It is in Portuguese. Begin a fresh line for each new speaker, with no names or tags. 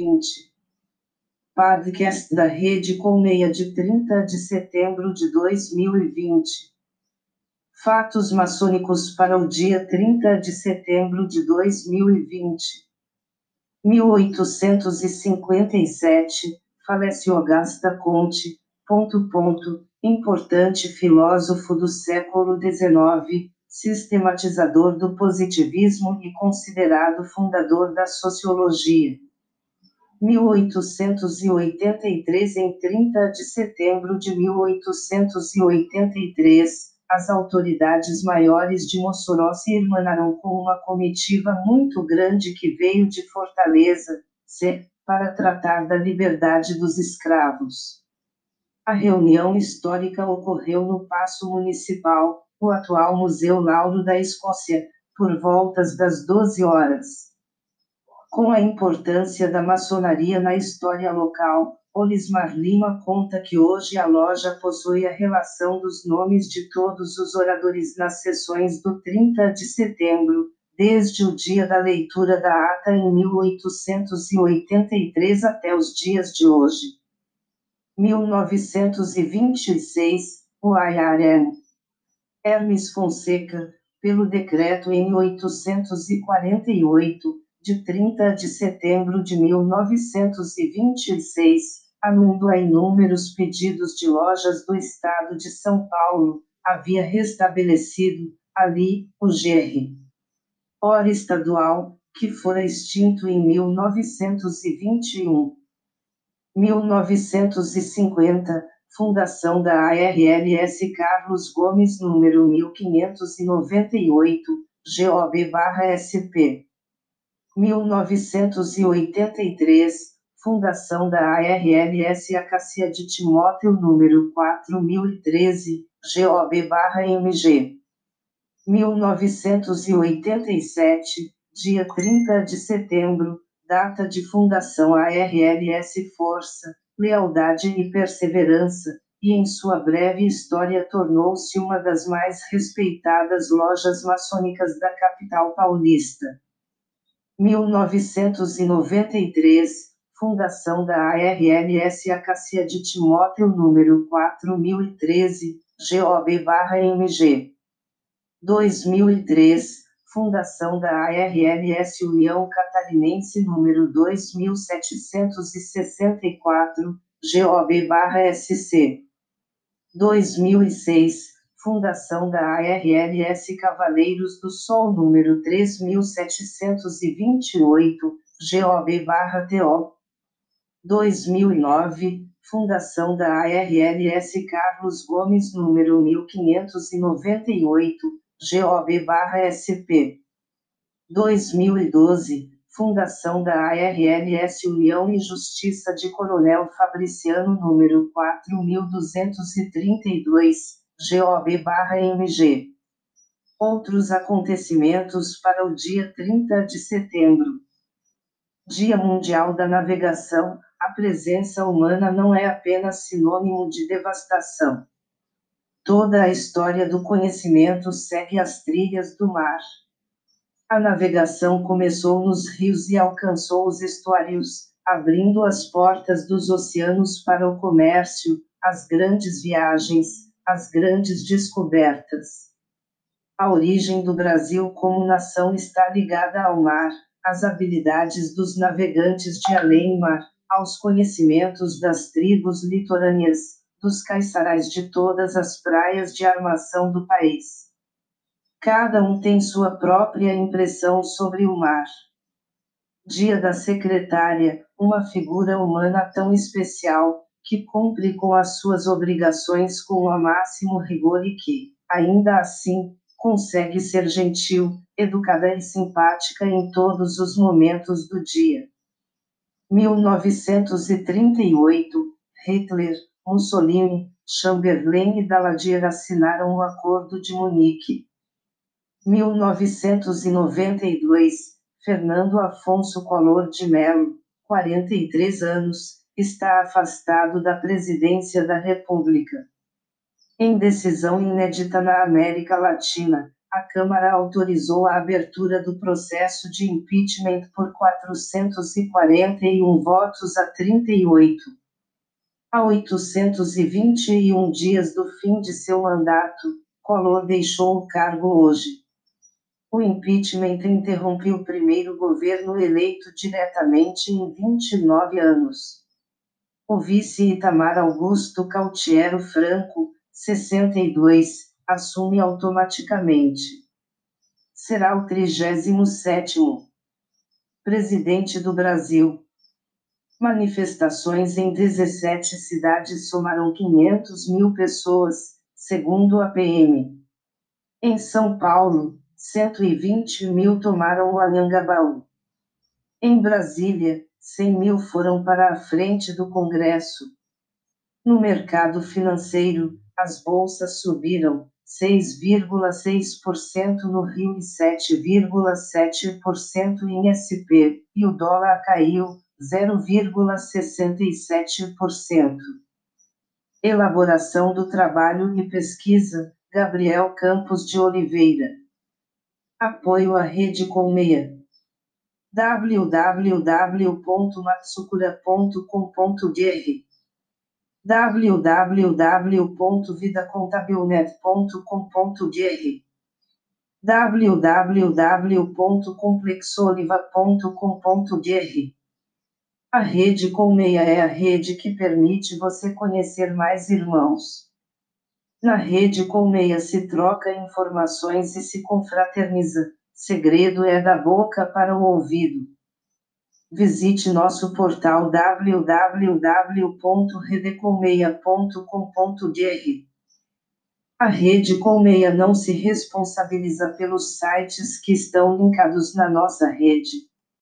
2020. Podcast da Rede Colmeia de 30 de setembro de 2020. Fatos maçônicos para o dia 30 de setembro de 2020. 1857, falece Augusta Conte, ponto ponto, importante filósofo do século XIX, sistematizador do positivismo e considerado fundador da sociologia. 1883 Em 30 de setembro de 1883, as autoridades maiores de Mossoró se irmanaram com uma comitiva muito grande que veio de Fortaleza, C, para tratar da liberdade dos escravos. A reunião histórica ocorreu no Paço Municipal, o atual Museu Lauro da Escócia, por voltas das 12 horas. Com a importância da maçonaria na história local, Olismar Lima conta que hoje a loja possui a relação dos nomes de todos os oradores nas sessões do 30 de setembro, desde o dia da leitura da ata em 1883 até os dias de hoje. 1926, o IRN Hermes Fonseca, pelo decreto em 848, de 30 de setembro de 1926, anundo a inúmeros pedidos de lojas do Estado de São Paulo, havia restabelecido, ali, o GR. Ora estadual, que fora extinto em 1921. 1950, Fundação da ARLS Carlos Gomes número 1598, GOB-SP. 1983, Fundação da ARLS Acacia de Timóteo número 4013, GOB-MG. 1987, dia 30 de setembro, data de fundação ARLS Força, lealdade e perseverança, e em sua breve história tornou-se uma das mais respeitadas lojas maçônicas da capital paulista. 1993 Fundação da ARLS Acacia de Timóteo número 4013, GOB-MG. 2003 Fundação da ARLS União Catarinense número 2764, GOB-SC. 2006, Fundação da ARLS Cavaleiros do Sol número 3728, GOB-TO. 2009, Fundação da ARLS Carlos Gomes número 1598, GOB-SP. 2012, Fundação da ARLS União e Justiça de Coronel Fabriciano número 4232, GOB-MG. Outros acontecimentos para o dia 30 de setembro. Dia Mundial da Navegação, a presença humana não é apenas sinônimo de devastação Toda a história do conhecimento segue as trilhas do mar. A navegação começou nos rios e alcançou os estuários, abrindo as portas dos oceanos para o comércio, as grandes viagens, as grandes descobertas. A origem do Brasil como nação está ligada ao mar, às habilidades dos navegantes de além-mar, aos conhecimentos das tribos litorâneas, dos caiçarais de todas as praias de armação do país. Cada um tem sua própria impressão sobre o mar. Dia da secretária, uma figura humana tão especial, que cumpre com as suas obrigações com o máximo rigor e que, ainda assim, consegue ser gentil, educada e simpática em todos os momentos do dia. 1938, Hitler, Mussolini, Chamberlain e Daladier assinaram o Acordo de Munique. 1992, Fernando Afonso Collor de Mello, 43 anos, está afastado da presidência da República. Em decisão inédita na América Latina, a Câmara autorizou a abertura do processo de impeachment por 441 votos a 38. A 821 dias do fim de seu mandato, Collor deixou o cargo hoje. O impeachment interrompeu o primeiro governo eleito diretamente em 29 anos. O vice Itamar Augusto Cautiero Franco, 62, assume automaticamente. Será o 37º presidente do Brasil. Manifestações em 17 cidades somaram 500 mil pessoas, segundo a PM. Em São Paulo, 120 mil tomaram o Anhangabaú. Em Brasília, 100 mil foram para a frente do Congresso. No mercado financeiro, as bolsas subiram, 6,6% no Rio e 7,7% em SP, e o dólar caiu 0,67%. Elaboração do trabalho e pesquisa, Gabriel Campos de Oliveira. Apoio à Rede Colmeia. www.matsukura.com.br www.vidacontabilnet.com.br www.complexoliva.com.br A rede Colmeia é a rede que permite você conhecer mais irmãos. Na rede Colmeia se troca informações e se confraterniza. Segredo é da boca para o ouvido. Visite nosso portal www.redecolmeia.com.br. A Rede Colmeia não se responsabiliza pelos sites que estão linkados na nossa rede.